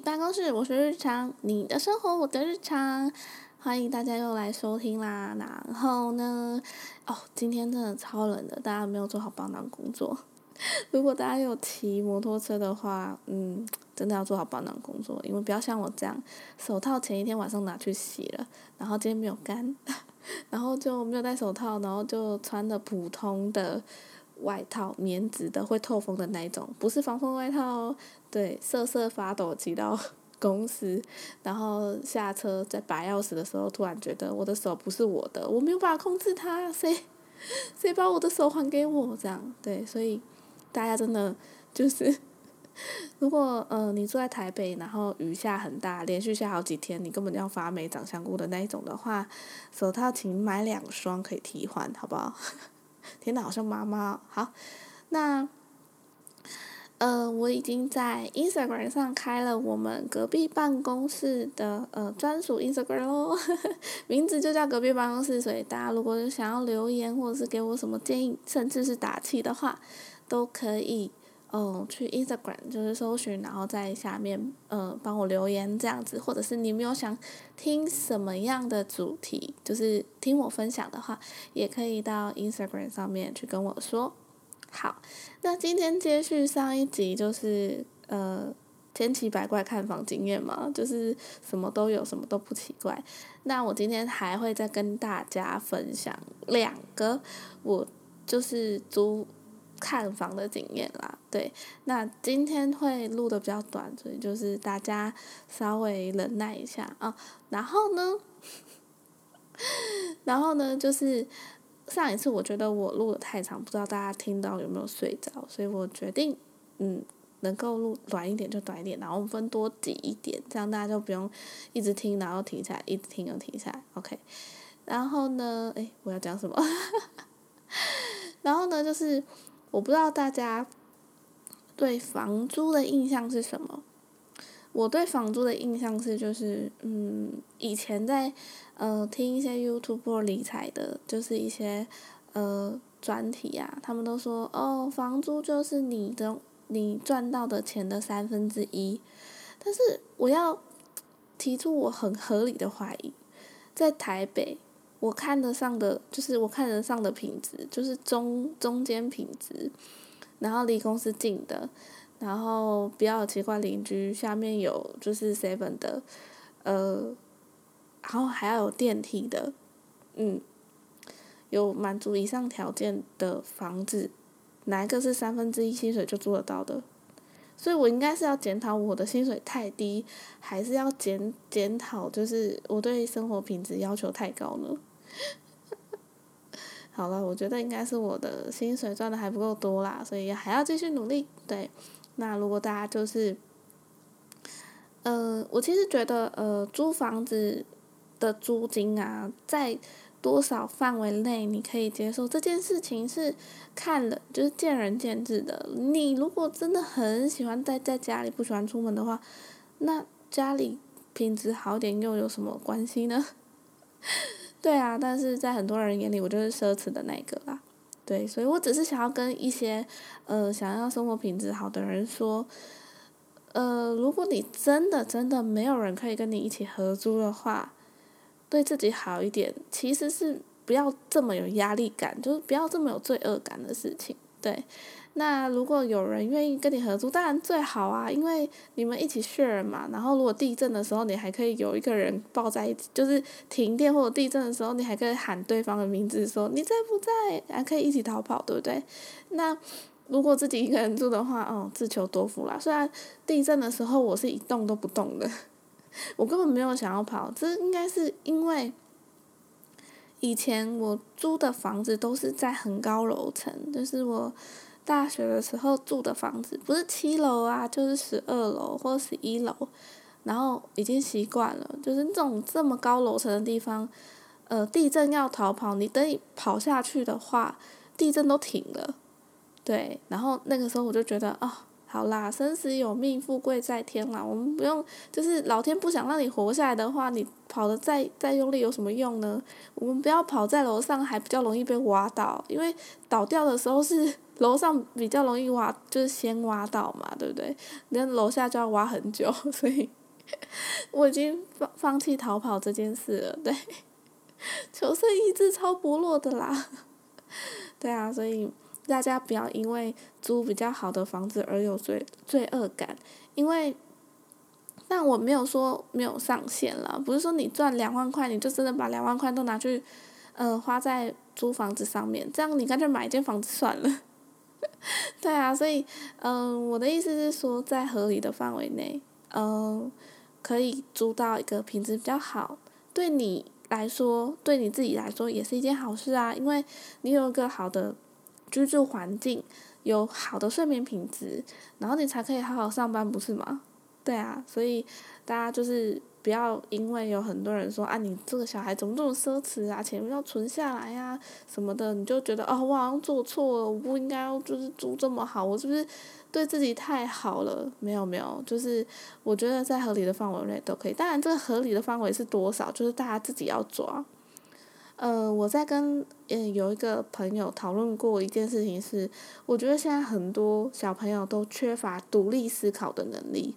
办公室，我是日常，你的生活我的日常，欢迎大家又来收听啦。然后呢，哦，今天真的超冷的，大家没有做好保暖工作。如果大家有骑摩托车的话，嗯，真的要做好保暖工作，因为不要像我这样，手套前一天晚上拿去洗了，然后今天没有干，然后就没有戴手套，然后就穿的普通的。外套棉质的会透风的那一种，不是防风外套哦。对，瑟瑟发抖骑到公司，然后下车在拔钥匙的时候，突然觉得我的手不是我的，我没有办法控制它，谁谁把我的手还给我？这样对，所以大家真的就是，如果呃你住在台北，然后雨下很大，连续下好几天，你根本就要发霉长香菇的那一种的话，手套请买两双可以替换，好不好？天呐，好像妈妈好，那，呃，我已经在 Instagram 上开了我们隔壁办公室的呃专属 Instagram 咯，名字就叫隔壁办公室，所以大家如果想要留言或者是给我什么建议，甚至是打气的话，都可以。嗯，去 Instagram 就是搜寻，然后在下面嗯帮我留言这样子，或者是你没有想听什么样的主题，就是听我分享的话，也可以到 Instagram 上面去跟我说。好，那今天接续上一集就是呃千奇百怪看房经验嘛，就是什么都有，什么都不奇怪。那我今天还会再跟大家分享两个，我就是租。看房的经验啦，对，那今天会录的比较短，所以就是大家稍微忍耐一下啊。然后呢，然后呢，就是上一次我觉得我录的太长，不知道大家听到有没有睡着，所以我决定嗯，能够录短一点就短一点，然后分多集一点，这样大家就不用一直听，然后停下来，一直听又停下来，OK。然后呢，诶，我要讲什么？然后呢，就是。我不知道大家对房租的印象是什么？我对房租的印象是，就是嗯，以前在呃听一些 YouTube 理财的，就是一些呃专题啊，他们都说哦，房租就是你的你赚到的钱的三分之一。但是我要提出我很合理的怀疑，在台北。我看得上的就是我看得上的品质，就是中中间品质，然后离公司近的，然后比较奇怪邻居下面有就是 seven 的，呃，然后还要有电梯的，嗯，有满足以上条件的房子，哪一个是三分之一薪水就租得到的？所以我应该是要检讨我的薪水太低，还是要检检讨就是我对生活品质要求太高呢？好了，我觉得应该是我的薪水赚的还不够多啦，所以还要继续努力。对，那如果大家就是，呃，我其实觉得，呃，租房子的租金啊，在多少范围内你可以接受这件事情是看了就是见仁见智的。你如果真的很喜欢待在家里，不喜欢出门的话，那家里品质好点又有什么关系呢？对啊，但是在很多人眼里，我就是奢侈的那个啦。对，所以我只是想要跟一些呃想要生活品质好的人说，呃，如果你真的真的没有人可以跟你一起合租的话，对自己好一点，其实是不要这么有压力感，就是不要这么有罪恶感的事情。对。那如果有人愿意跟你合租，当然最好啊，因为你们一起 share 嘛。然后如果地震的时候，你还可以有一个人抱在一起，就是停电或者地震的时候，你还可以喊对方的名字，说你在不在，还可以一起逃跑，对不对？那如果自己一个人住的话，哦，自求多福啦。虽然地震的时候我是一动都不动的，我根本没有想要跑，这应该是因为以前我租的房子都是在很高楼层，就是我。大学的时候住的房子不是七楼啊，就是十二楼或十一楼，然后已经习惯了，就是这种这么高楼层的地方，呃，地震要逃跑，你等你跑下去的话，地震都停了，对，然后那个时候我就觉得啊，好啦，生死有命，富贵在天啦，我们不用，就是老天不想让你活下来的话，你跑的再再用力有什么用呢？我们不要跑在楼上，还比较容易被挖倒，因为倒掉的时候是。楼上比较容易挖，就是先挖到嘛，对不对？那楼下就要挖很久，所以我已经放放弃逃跑这件事了。对，求生意志超薄弱的啦。对啊，所以大家不要因为租比较好的房子而有罪罪恶感，因为，但我没有说没有上限了，不是说你赚两万块你就真的把两万块都拿去，呃，花在租房子上面，这样你干脆买一间房子算了。对啊，所以，嗯，我的意思是说，在合理的范围内，嗯，可以租到一个品质比较好，对你来说，对你自己来说也是一件好事啊，因为你有一个好的居住环境，有好的睡眠品质，然后你才可以好好上班，不是吗？对啊，所以大家就是。不要因为有很多人说啊，你这个小孩怎么这么奢侈啊，钱要存下来呀什么的，你就觉得哦，我好像做错了，我不应该就是租这么好，我是不是对自己太好了？没有没有，就是我觉得在合理的范围内都可以。当然，这个合理的范围是多少，就是大家自己要抓。呃，我在跟嗯有一个朋友讨论过一件事情是，我觉得现在很多小朋友都缺乏独立思考的能力，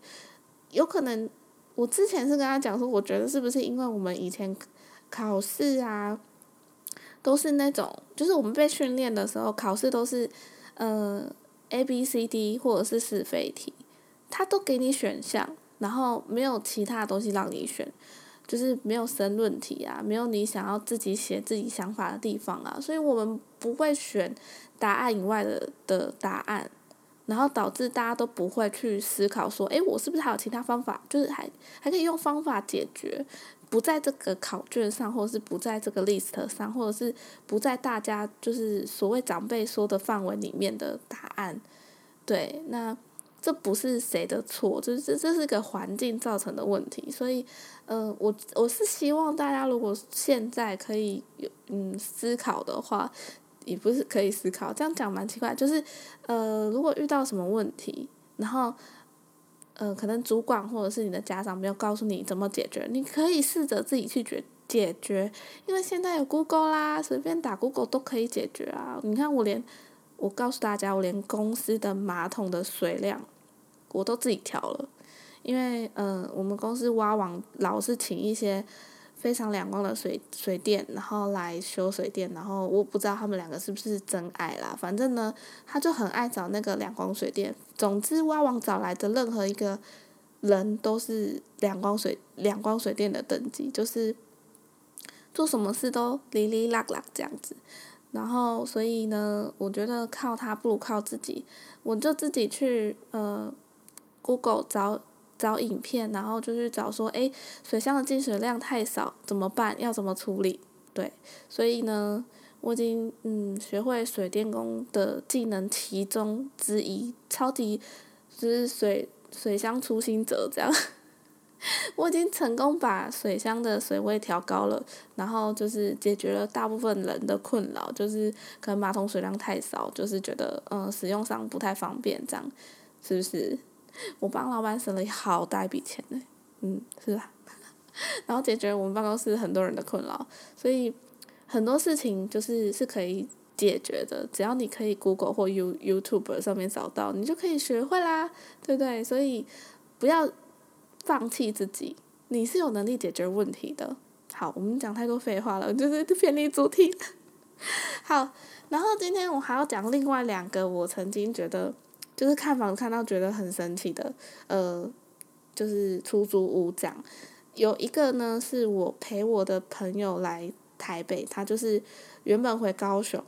有可能。我之前是跟他讲说，我觉得是不是因为我们以前考试啊，都是那种，就是我们被训练的时候，考试都是，呃，A B C D 或者是是非题，他都给你选项，然后没有其他东西让你选，就是没有申论题啊，没有你想要自己写自己想法的地方啊，所以我们不会选答案以外的的答案。然后导致大家都不会去思考说，诶，我是不是还有其他方法，就是还还可以用方法解决，不在这个考卷上，或者是不在这个 list 上，或者是不在大家就是所谓长辈说的范围里面的答案。对，那这不是谁的错，就是这这是个环境造成的问题。所以，呃，我我是希望大家如果现在可以有嗯思考的话。也不是可以思考，这样讲蛮奇怪。就是，呃，如果遇到什么问题，然后，呃，可能主管或者是你的家长没有告诉你怎么解决，你可以试着自己去解解决。因为现在有 Google 啦，随便打 Google 都可以解决啊。你看，我连我告诉大家，我连公司的马桶的水量我都自己调了，因为，呃，我们公司挖网老是请一些。非常两光的水水电，然后来修水电，然后我不知道他们两个是不是真爱啦。反正呢，他就很爱找那个两光水电。总之，挖网找来的任何一个人都是两光水两光水电的等级，就是做什么事都哩哩啦啦这样子。然后，所以呢，我觉得靠他不如靠自己。我就自己去呃，Google 找。找影片，然后就去找说，哎，水箱的进水量太少，怎么办？要怎么处理？对，所以呢，我已经嗯学会水电工的技能其中之一，超级就是水水箱初心者这样。我已经成功把水箱的水位调高了，然后就是解决了大部分人的困扰，就是可能马桶水量太少，就是觉得嗯使用上不太方便，这样是不是？我帮老板省了好大一笔钱呢，嗯，是吧？然后解决我们办公室很多人的困扰，所以很多事情就是是可以解决的，只要你可以 Google 或 You YouTube 上面找到，你就可以学会啦，对不对？所以不要放弃自己，你是有能力解决问题的。好，我们讲太多废话了，就是 偏离主题。好，然后今天我还要讲另外两个，我曾经觉得。就是看房看到觉得很神奇的，呃，就是出租屋这样。有一个呢，是我陪我的朋友来台北，他就是原本回高雄，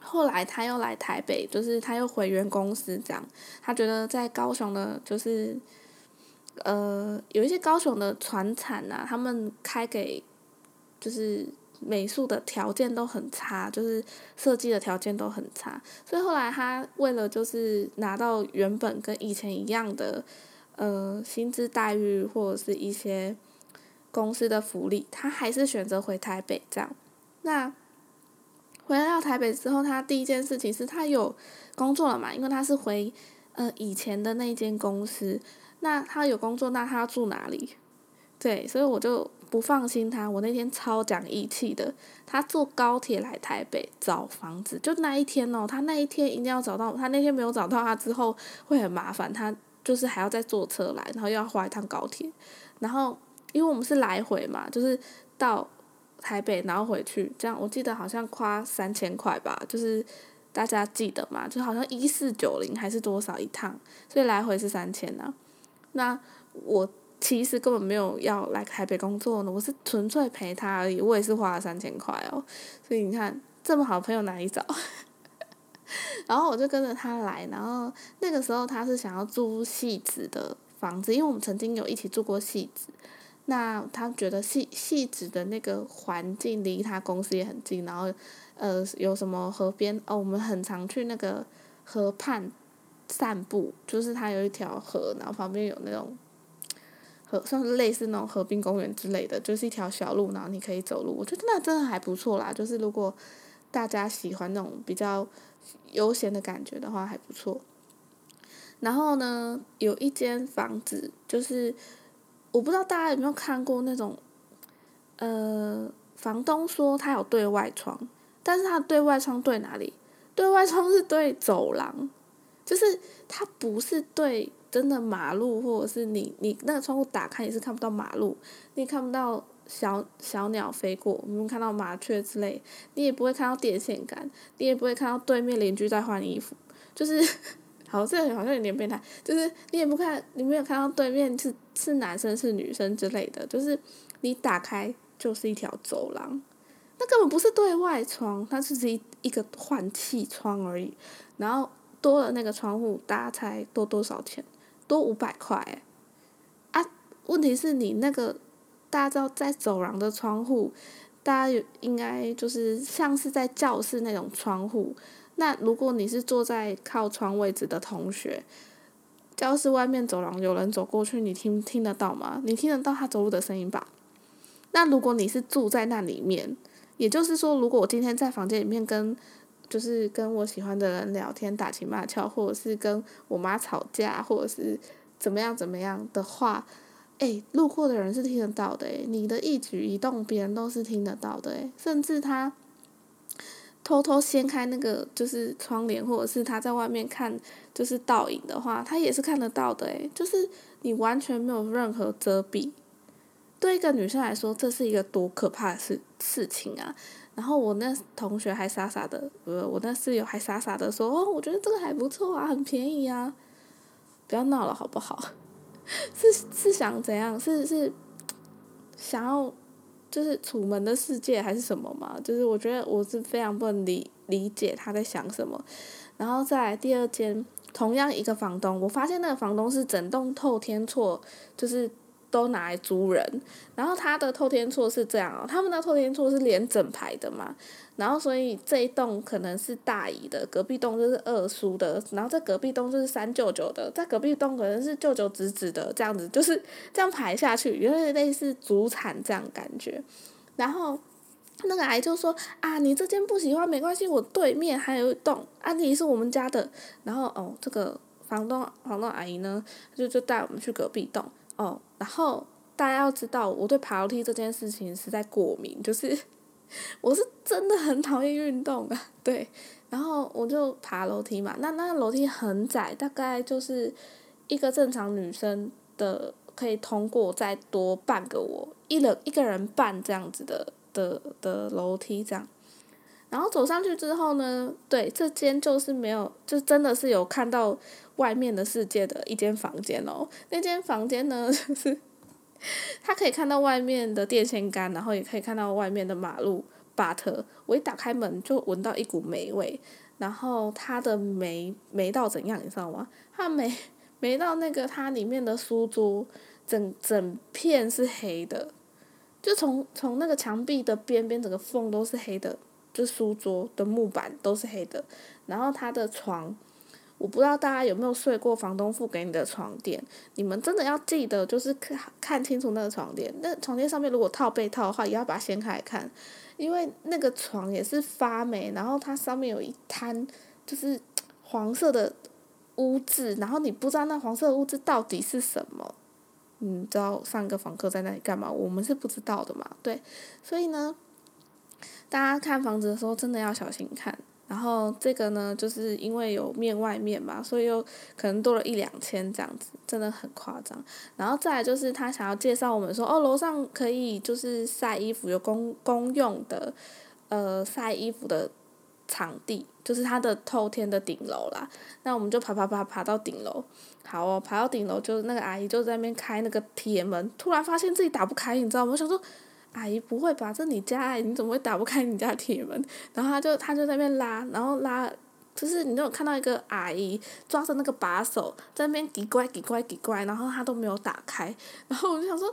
后来他又来台北，就是他又回原公司这样。他觉得在高雄的，就是呃，有一些高雄的船产啊，他们开给就是。美术的条件都很差，就是设计的条件都很差，所以后来他为了就是拿到原本跟以前一样的，呃，薪资待遇或者是一些公司的福利，他还是选择回台北这样。那回到台北之后，他第一件事情是他有工作了嘛？因为他是回呃以前的那间公司，那他有工作，那他要住哪里？对，所以我就不放心他，我那天超讲义气的，他坐高铁来台北找房子，就那一天哦，他那一天一定要找到，他那天没有找到他之后会很麻烦，他就是还要再坐车来，然后又要花一趟高铁，然后因为我们是来回嘛，就是到台北然后回去，这样我记得好像花三千块吧，就是大家记得嘛，就好像一四九零还是多少一趟，所以来回是三千呢，那我。其实根本没有要来台北工作呢，我是纯粹陪他而已。我也是花了三千块哦，所以你看这么好朋友哪里找？然后我就跟着他来，然后那个时候他是想要租戏子的房子，因为我们曾经有一起住过戏子。那他觉得戏戏子的那个环境离他公司也很近，然后呃有什么河边哦，我们很常去那个河畔散步，就是他有一条河，然后旁边有那种。算是类似那种河滨公园之类的，就是一条小路，然后你可以走路。我觉得那真的还不错啦，就是如果大家喜欢那种比较悠闲的感觉的话，还不错。然后呢，有一间房子，就是我不知道大家有没有看过那种，呃，房东说他有对外窗，但是他对外窗对哪里？对外窗是对走廊，就是他不是对。真的马路，或者是你你那个窗户打开，你是看不到马路，你也看不到小小鸟飞过，我们看到麻雀之类，你也不会看到电线杆，你也不会看到对面邻居在换衣服，就是，好这好像有点变态，就是你也不看，你没有看到对面是是男生是女生之类的，就是你打开就是一条走廊，那根本不是对外窗，它只是一一个换气窗而已，然后多了那个窗户，大家猜多多少钱？多五百块，啊！问题是你那个，大家知道在走廊的窗户，大家有应该就是像是在教室那种窗户。那如果你是坐在靠窗位置的同学，教室外面走廊有人走过去，你听听得到吗？你听得到他走路的声音吧？那如果你是住在那里面，也就是说，如果我今天在房间里面跟。就是跟我喜欢的人聊天打情骂俏，或者是跟我妈吵架，或者是怎么样怎么样的话，哎，路过的人是听得到的哎，你的一举一动别人都是听得到的哎，甚至他偷偷掀开那个就是窗帘，或者是他在外面看就是倒影的话，他也是看得到的哎，就是你完全没有任何遮蔽，对一个女生来说，这是一个多可怕的事事情啊！然后我那同学还傻傻的，呃，我那室友还傻傻的说：“哦，我觉得这个还不错啊，很便宜啊。”不要闹了好不好？是是想怎样？是是想要就是楚门的世界还是什么嘛？就是我觉得我是非常不能理理解他在想什么。然后再第二间，同样一个房东，我发现那个房东是整栋透天错，就是。都拿来租人，然后他的透天厝是这样哦，他们的透天厝是连整排的嘛，然后所以这一栋可能是大姨的，隔壁栋就是二叔的，然后在隔壁栋就是三舅舅的，在隔壁栋可能是舅舅侄子的，这样子就是这样排下去，有点类似祖产这样感觉。然后那个阿姨就说啊，你这间不喜欢没关系，我对面还有一栋，啊，你是我们家的。然后哦，这个房东房东阿姨呢，就就带我们去隔壁栋。哦，然后大家要知道，我对爬楼梯这件事情是在过敏，就是 我是真的很讨厌运动啊。对，然后我就爬楼梯嘛，那那个楼梯很窄，大概就是一个正常女生的可以通过再多半个我一人一个人半这样子的的的楼梯这样。然后走上去之后呢，对，这间就是没有，就真的是有看到外面的世界的一间房间哦。那间房间呢，就是他可以看到外面的电线杆，然后也可以看到外面的马路。but 我一打开门就闻到一股霉味，然后它的霉霉到怎样，你知道吗？它霉霉到那个它里面的书桌，整整片是黑的，就从从那个墙壁的边边整个缝都是黑的。就书桌的木板都是黑的，然后他的床，我不知道大家有没有睡过房东付给你的床垫，你们真的要记得，就是看看清楚那个床垫，那床垫上面如果套被套的话，也要把它掀开来看，因为那个床也是发霉，然后它上面有一滩就是黄色的污渍，然后你不知道那黄色的污渍到底是什么，嗯，知道上个房客在那里干嘛？我们是不知道的嘛，对，所以呢，大家看房子的时候真的要小心看。然后这个呢，就是因为有面外面嘛，所以又可能多了一两千这样子，真的很夸张。然后再就是他想要介绍我们说，哦，楼上可以就是晒衣服，有公公用的，呃，晒衣服的场地，就是它的透天的顶楼啦。那我们就爬爬爬爬到顶楼，好哦，爬到顶楼就是那个阿姨就在那边开那个铁门，突然发现自己打不开，你知道吗？我想说。阿姨不会吧？这你家你怎么会打不开你家铁门？然后他就他就在那边拉，然后拉，就是你有看到一个阿姨抓着那个把手在那边叽乖叽乖叽乖，然后他都没有打开。然后我就想说，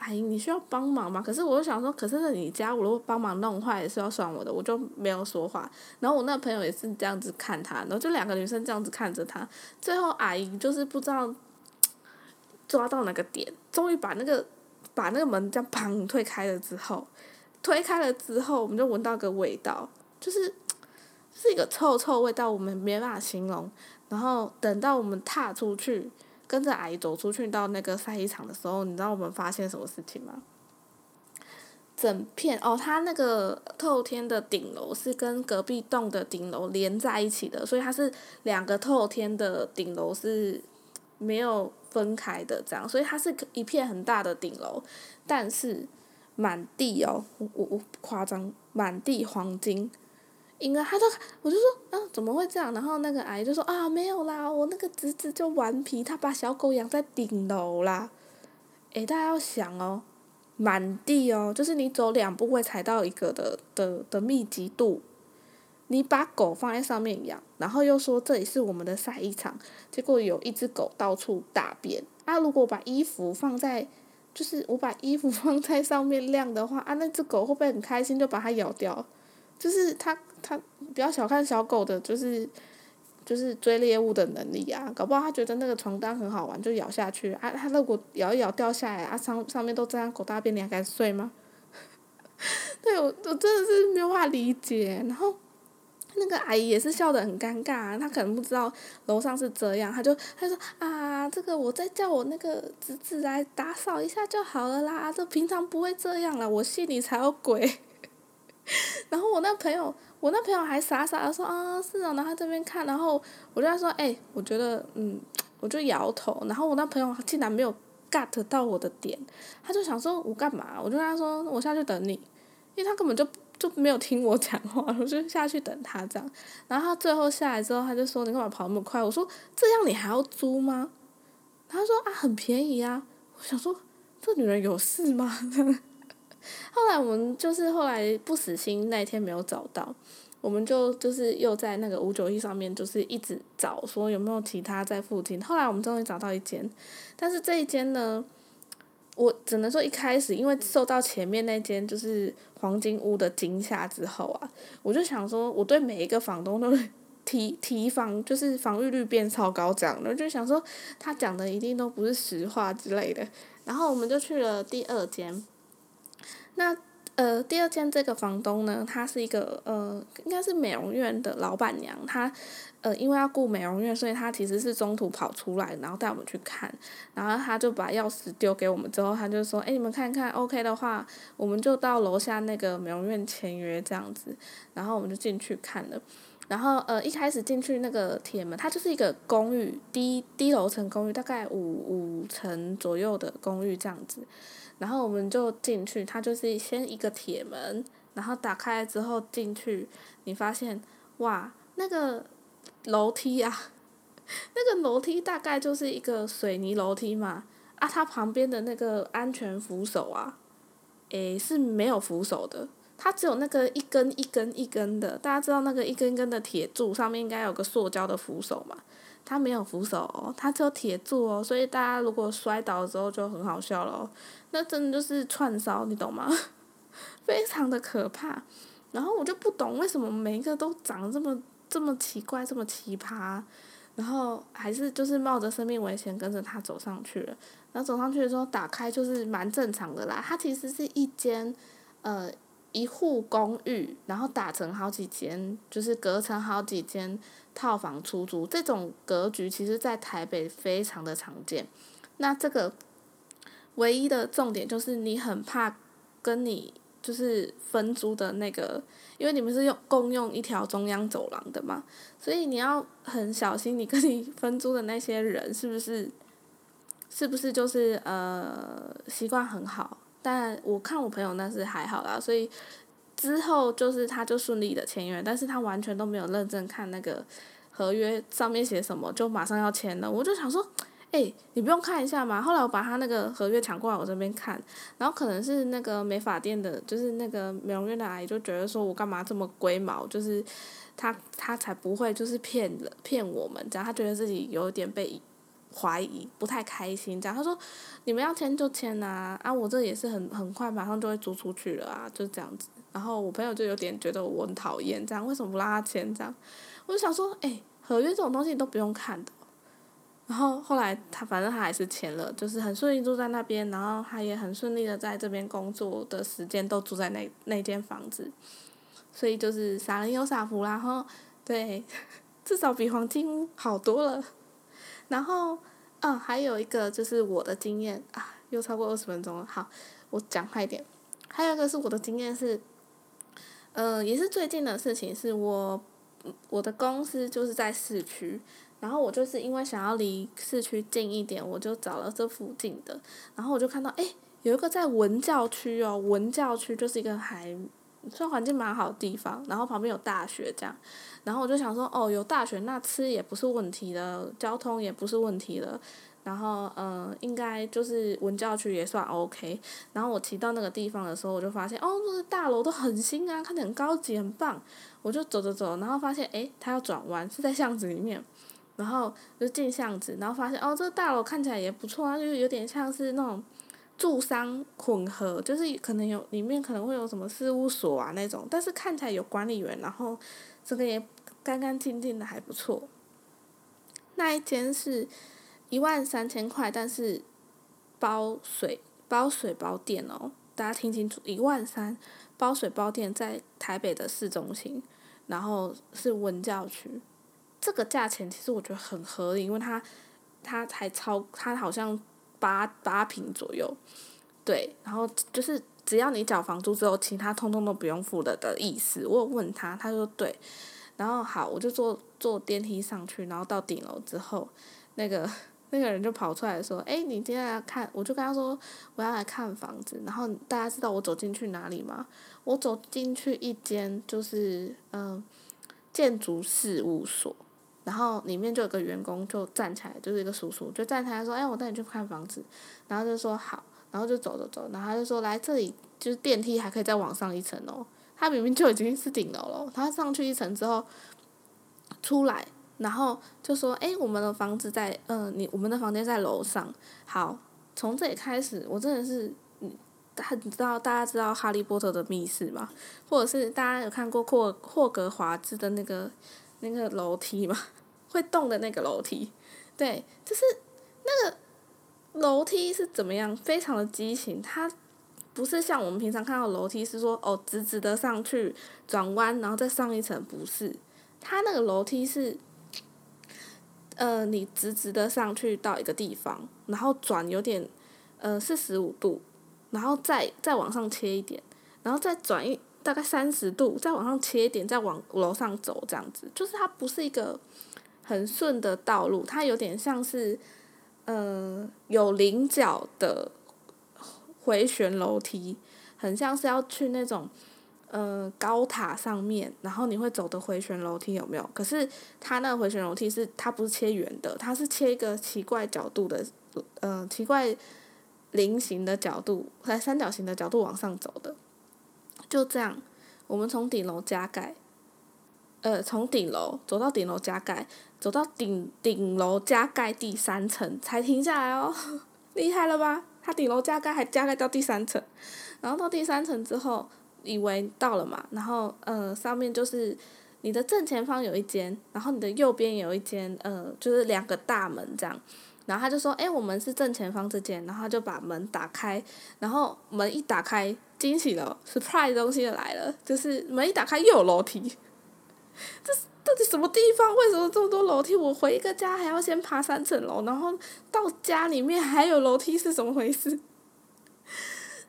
阿姨你需要帮忙吗？可是我就想说，可是是你家，我如果帮忙弄坏也是要算我的，我就没有说话。然后我那朋友也是这样子看他，然后就两个女生这样子看着他。最后阿姨就是不知道抓到哪个点，终于把那个。把那个门这样砰推开了之后，推开了之后，我们就闻到个味道，就是是一个臭臭味道，我们没办法形容。然后等到我们踏出去，跟着阿姨走出去到那个晒衣场的时候，你知道我们发现什么事情吗？整片哦，它那个透天的顶楼是跟隔壁栋的顶楼连在一起的，所以它是两个透天的顶楼是没有。分开的这样，所以它是一片很大的顶楼，但是满地哦，我我我夸张，满地黄金，应该他都，我就说啊怎么会这样？然后那个阿姨就说啊没有啦，我那个侄子就顽皮，他把小狗养在顶楼啦。诶，大家要想哦，满地哦，就是你走两步会踩到一个的的的密集度。你把狗放在上面养，然后又说这里是我们的晒衣场，结果有一只狗到处大便。啊，如果把衣服放在，就是我把衣服放在上面晾的话，啊，那只狗会不会很开心就把它咬掉？就是它它不要小看小狗的，就是就是追猎物的能力啊，搞不好它觉得那个床单很好玩就咬下去。啊，它如果咬一咬掉下来，啊上上面都这样狗大便，你还敢睡吗？对我我真的是没有办法理解，然后。那个阿姨也是笑得很尴尬，她可能不知道楼上是这样，她就她说啊，这个我再叫我那个侄子来打扫一下就好了啦，这平常不会这样啦，我信你才有鬼。然后我那朋友，我那朋友还傻傻的说啊是啊，然后他这边看，然后我就说哎，我觉得嗯，我就摇头，然后我那朋友竟然没有 get 到我的点，他就想说我干嘛？我就跟他说我下去等你，因为他根本就。就没有听我讲话，我就下去等他这样。然后他最后下来之后，他就说：“你干嘛跑那么快？”我说：“这样你还要租吗？”他说：“啊，很便宜啊。”我想说：“这女人有事吗？”后来我们就是后来不死心，那一天没有找到，我们就就是又在那个五九一上面就是一直找，说有没有其他在附近。后来我们终于找到一间，但是这一间呢？我只能说一开始，因为受到前面那间就是黄金屋的惊吓之后啊，我就想说，我对每一个房东都 提提防，就是防御率变超高这样的，就想说他讲的一定都不是实话之类的。然后我们就去了第二间，那。呃，第二间这个房东呢，他是一个呃，应该是美容院的老板娘。她呃，因为要顾美容院，所以她其实是中途跑出来，然后带我们去看。然后他就把钥匙丢给我们之后，他就说：“哎，你们看看，OK 的话，我们就到楼下那个美容院签约这样子。”然后我们就进去看了。然后呃，一开始进去那个铁门，它就是一个公寓，低低楼层公寓，大概五五层左右的公寓这样子。然后我们就进去，它就是先一个铁门，然后打开之后进去，你发现哇，那个楼梯啊，那个楼梯大概就是一个水泥楼梯嘛，啊，它旁边的那个安全扶手啊，诶是没有扶手的，它只有那个一根一根一根的，大家知道那个一根根的铁柱上面应该有个塑胶的扶手嘛。它没有扶手哦，它只有铁柱哦，所以大家如果摔倒的时候就很好笑了，那真的就是串烧，你懂吗？非常的可怕。然后我就不懂为什么每一个都长得这么这么奇怪，这么奇葩，然后还是就是冒着生命危险跟着他走上去了。然后走上去的时候打开就是蛮正常的啦，它其实是一间呃。一户公寓，然后打成好几间，就是隔成好几间套房出租，这种格局其实在台北非常的常见。那这个唯一的重点就是你很怕跟你就是分租的那个，因为你们是用共用一条中央走廊的嘛，所以你要很小心，你跟你分租的那些人是不是，是不是就是呃习惯很好？但我看我朋友那是还好啦，所以之后就是他就顺利的签约，但是他完全都没有认真看那个合约上面写什么，就马上要签了，我就想说。哎，你不用看一下吗？后来我把他那个合约抢过来我这边看，然后可能是那个美发店的，就是那个美容院的阿姨就觉得说我干嘛这么龟毛，就是他他才不会就是骗了骗我们这样，他觉得自己有点被怀疑，不太开心这样。他说你们要签就签呐，啊我这也是很很快马上就会租出去了啊，就这样子。然后我朋友就有点觉得我很讨厌这样，为什么不让他签这样？我就想说，哎，合约这种东西都不用看的。然后后来他反正他还是签了，就是很顺利住在那边，然后他也很顺利的在这边工作的时间都住在那那间房子，所以就是傻人有傻福，然后对，至少比黄金屋好多了。然后，嗯，还有一个就是我的经验啊，又超过二十分钟了，好，我讲快一点。还有一个是我的经验是，呃，也是最近的事情，是我我的公司就是在市区。然后我就是因为想要离市区近一点，我就找了这附近的。然后我就看到，哎，有一个在文教区哦，文教区就是一个还算环境蛮好的地方。然后旁边有大学这样，然后我就想说，哦，有大学那吃也不是问题的，交通也不是问题的。然后，嗯，应该就是文教区也算 OK。然后我骑到那个地方的时候，我就发现，哦，那个大楼都很新啊，看起来很高级，很棒。我就走走走，然后发现，哎，它要转弯，是在巷子里面。然后就进巷子，然后发现哦，这个大楼看起来也不错啊，就是有点像是那种住商混合，就是可能有里面可能会有什么事务所啊那种，但是看起来有管理员，然后这个也干干净净的还不错。那一间是一万三千块，但是包水包水包电哦，大家听清楚，一万三包水包电在台北的市中心，然后是文教区。这个价钱其实我觉得很合理，因为它，它才超，它好像八八平左右，对，然后就是只要你缴房租之后，其他通通都不用付的的意思。我有问他，他说对，然后好，我就坐坐电梯上去，然后到顶楼之后，那个那个人就跑出来说：“哎，你今天来看？”我就跟他说：“我要来看房子。”然后大家知道我走进去哪里吗？我走进去一间就是嗯建筑事务所。然后里面就有个员工就站起来，就是一个叔叔，就站起来说：“哎，我带你去看房子。”然后就说好，然后就走走走，然后他就说：“来这里，就是电梯还可以再往上一层哦。”他明明就已经是顶楼了，他上去一层之后出来，然后就说：“哎，我们的房子在……嗯，你我们的房间在楼上。好，从这里开始，我真的是……嗯，大你知道大家知道哈利波特的密室吗？或者是大家有看过霍霍格华兹的那个那个楼梯吗？” 会动的那个楼梯，对，就是那个楼梯是怎么样？非常的畸形，它不是像我们平常看到楼梯是说哦直直的上去转弯然后再上一层，不是，它那个楼梯是，呃，你直直的上去到一个地方，然后转有点呃四十五度，然后再再往上切一点，然后再转一大概三十度，再往上切一点，再往楼上走这样子，就是它不是一个。很顺的道路，它有点像是，呃，有棱角的回旋楼梯，很像是要去那种，呃，高塔上面，然后你会走的回旋楼梯有没有？可是它那个回旋楼梯是它不是切圆的，它是切一个奇怪角度的，呃，奇怪菱形的角度，在三角形的角度往上走的，就这样，我们从顶楼加盖。呃，从顶楼走到顶楼加盖，走到顶顶楼加盖第三层才停下来哦，厉害了吧？他顶楼加盖还加盖到第三层，然后到第三层之后，以为到了嘛，然后呃上面就是你的正前方有一间，然后你的右边有一间，呃就是两个大门这样，然后他就说，哎，我们是正前方这间，然后他就把门打开，然后门一打开，惊喜了，surprise 东西来了，就是门一打开又有楼梯。这到底什么地方？为什么这么多楼梯？我回一个家还要先爬三层楼，然后到家里面还有楼梯，是怎么回事？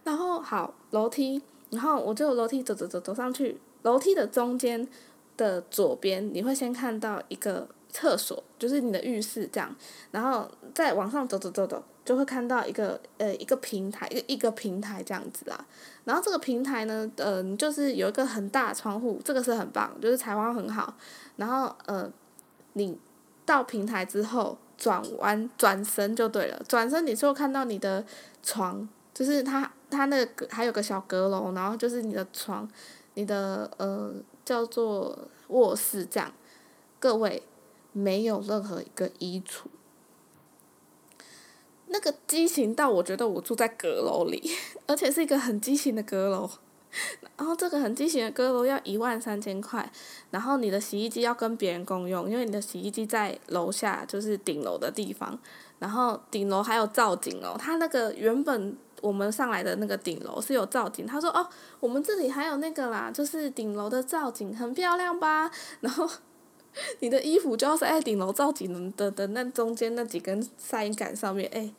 然后好楼梯，然后我就楼梯走走走走上去，楼梯的中间的左边你会先看到一个厕所，就是你的浴室这样，然后再往上走走走走，就会看到一个呃一个平台，一个一个平台这样子啊。然后这个平台呢，呃，就是有一个很大窗户，这个是很棒，就是采光很好。然后呃，你到平台之后转弯转身就对了，转身你就会看到你的床，就是它它那个还有个小阁楼，然后就是你的床，你的呃叫做卧室这样。各位没有任何一个衣橱。那个畸形到我觉得我住在阁楼里，而且是一个很畸形的阁楼，然后这个很畸形的阁楼要一万三千块，然后你的洗衣机要跟别人共用，因为你的洗衣机在楼下就是顶楼的地方，然后顶楼还有造景哦，他那个原本我们上来的那个顶楼是有造景，他说哦，我们这里还有那个啦，就是顶楼的造景很漂亮吧，然后。你的衣服就要塞在顶楼造景的的那中间那几根晒衣杆上面，哎，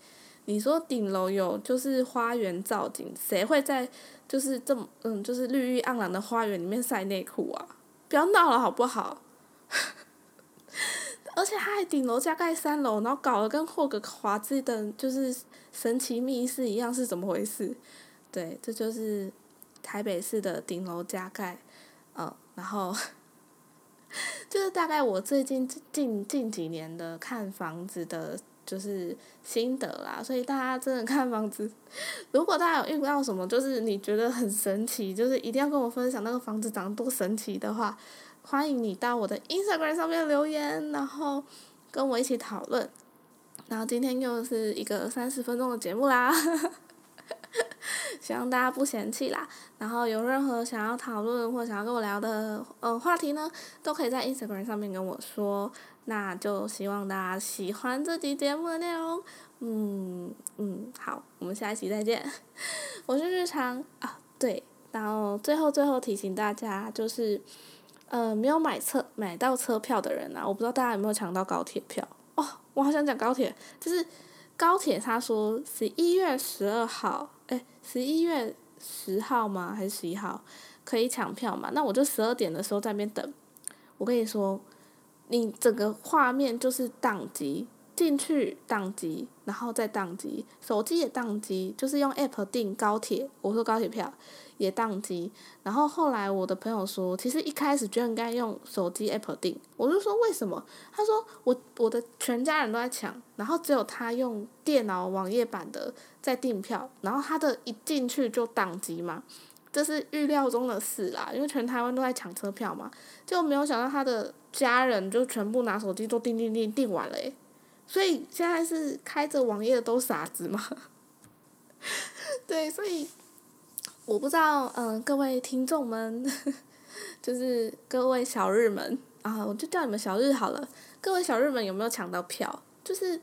你说顶楼有就是花园造景，谁会在就是这么嗯就是绿意盎然的花园里面晒内裤啊？不要闹了好不好？而且他还顶楼加盖三楼，然后搞得跟霍格华兹的就是神奇密室一样，是怎么回事？对，这就是台北市的顶楼加盖，嗯，然后。就是大概我最近近近几年的看房子的，就是心得啦。所以大家真的看房子，如果大家有遇到什么，就是你觉得很神奇，就是一定要跟我分享那个房子长得多神奇的话，欢迎你到我的 Instagram 上面留言，然后跟我一起讨论。然后今天又是一个三十分钟的节目啦。希望大家不嫌弃啦，然后有任何想要讨论或想要跟我聊的呃话题呢，都可以在 Instagram 上面跟我说。那就希望大家喜欢这集节目的内容。嗯嗯，好，我们下一期再见。我是日常啊，对，然后最后最后提醒大家，就是呃没有买车买到车票的人啊，我不知道大家有没有抢到高铁票哦，我好想讲高铁，就是。高铁他说十一月十二号，哎，十一月十号吗？还是十一号可以抢票嘛？那我就十二点的时候在那边等。我跟你说，你整个画面就是宕机，进去宕机，然后再宕机，手机也宕机，就是用 app 订高铁，我说高铁票。也宕机，然后后来我的朋友说，其实一开始就应该用手机 app 订，我就说为什么？他说我我的全家人都在抢，然后只有他用电脑网页版的在订票，然后他的一进去就宕机嘛，这是预料中的事啦，因为全台湾都在抢车票嘛，就没有想到他的家人就全部拿手机都订订订订完了诶，所以现在是开着网页的都傻子吗，对，所以。我不知道，嗯，各位听众们，就是各位小日们啊，我就叫你们小日好了。各位小日们有没有抢到票？就是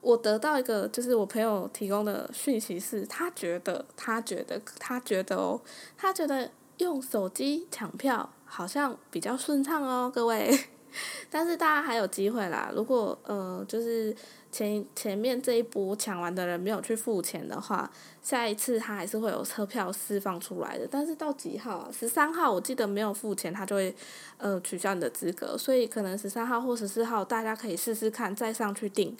我得到一个，就是我朋友提供的讯息是，他觉得，他觉得，他觉得哦，他觉得用手机抢票好像比较顺畅哦，各位。但是大家还有机会啦，如果呃，就是。前前面这一波抢完的人没有去付钱的话，下一次他还是会有车票释放出来的。但是到几号啊？十三号我记得没有付钱，他就会呃取消你的资格。所以可能十三号或十四号大家可以试试看，再上去订，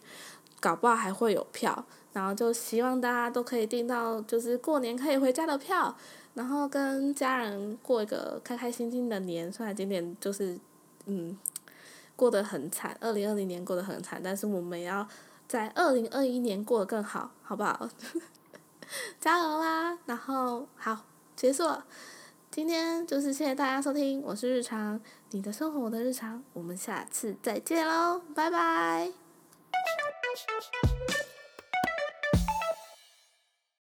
搞不好还会有票。然后就希望大家都可以订到，就是过年可以回家的票，然后跟家人过一个开开心心的年。虽然今年就是嗯。过得很惨，二零二零年过得很惨，但是我们要在二零二一年过得更好，好不好？加油啦！然后好，结束了，今天就是谢谢大家收听，我是日常，你的生活我的日常，我们下次再见喽，拜拜。